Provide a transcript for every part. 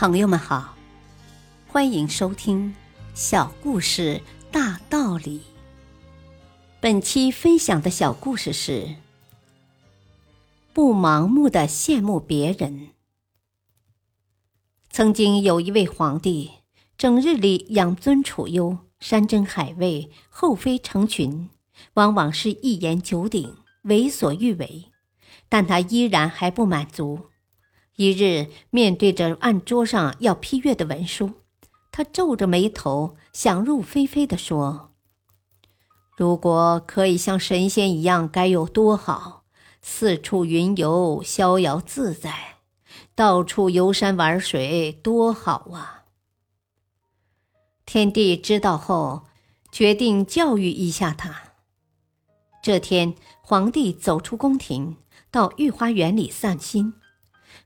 朋友们好，欢迎收听《小故事大道理》。本期分享的小故事是：不盲目的羡慕别人。曾经有一位皇帝，整日里养尊处优，山珍海味，后妃成群，往往是一言九鼎，为所欲为。但他依然还不满足。一日，面对着案桌上要批阅的文书，他皱着眉头，想入非非地说：“如果可以像神仙一样，该有多好！四处云游，逍遥自在，到处游山玩水，多好啊！”天帝知道后，决定教育一下他。这天，皇帝走出宫廷，到御花园里散心。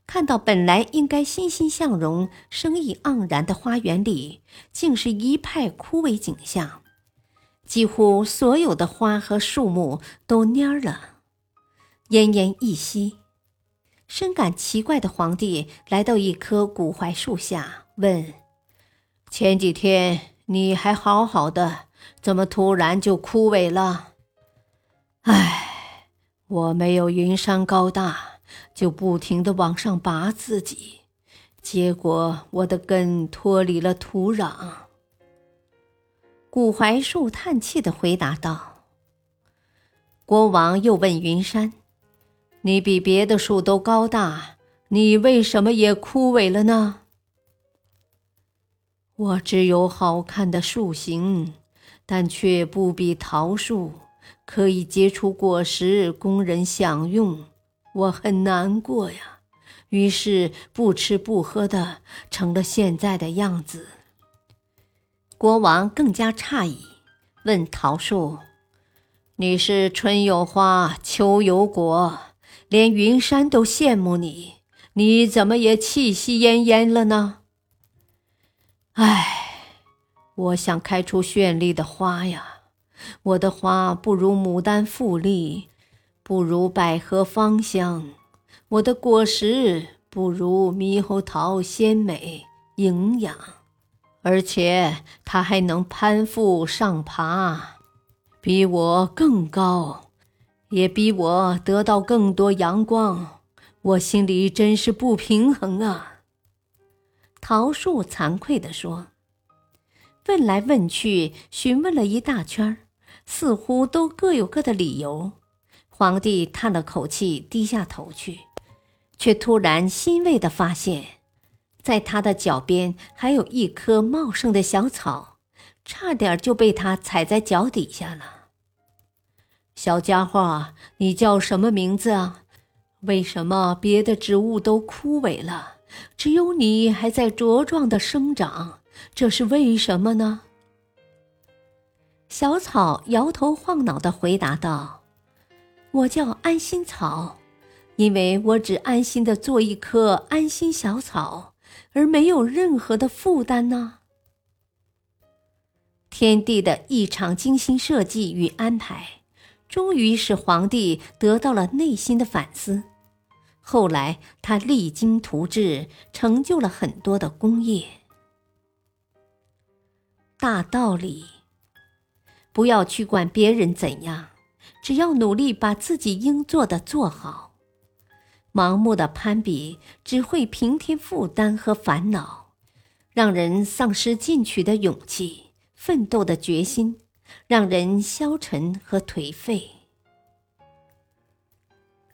看到本来应该欣欣向荣、生意盎然的花园里，竟是一派枯萎景象，几乎所有的花和树木都蔫了。奄奄一息，深感奇怪的皇帝来到一棵古槐树下，问：“前几天你还好好的，怎么突然就枯萎了？”“唉，我没有云山高大。”就不停的往上拔自己，结果我的根脱离了土壤。古槐树叹气的回答道：“国王又问云山：‘你比别的树都高大，你为什么也枯萎了呢？’我只有好看的树形，但却不比桃树可以结出果实供人享用。”我很难过呀，于是不吃不喝的成了现在的样子。国王更加诧异，问桃树：“你是春有花，秋有果，连云山都羡慕你，你怎么也气息奄奄了呢？”唉，我想开出绚丽的花呀，我的花不如牡丹富丽。不如百合芳香，我的果实不如猕猴桃鲜美营养，而且它还能攀附上爬，比我更高，也比我得到更多阳光。我心里真是不平衡啊！桃树惭愧地说：“问来问去，询问了一大圈，似乎都各有各的理由。”皇帝叹了口气，低下头去，却突然欣慰地发现，在他的脚边还有一棵茂盛的小草，差点就被他踩在脚底下了。小家伙，你叫什么名字啊？为什么别的植物都枯萎了，只有你还在茁壮的生长？这是为什么呢？小草摇头晃脑地回答道。我叫安心草，因为我只安心的做一棵安心小草，而没有任何的负担呢。天地的一场精心设计与安排，终于使皇帝得到了内心的反思。后来他励精图治，成就了很多的功业。大道理，不要去管别人怎样。只要努力把自己应做的做好，盲目的攀比只会平添负担和烦恼，让人丧失进取的勇气、奋斗的决心，让人消沉和颓废。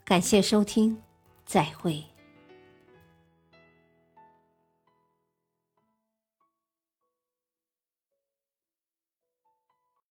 感谢收听，再会。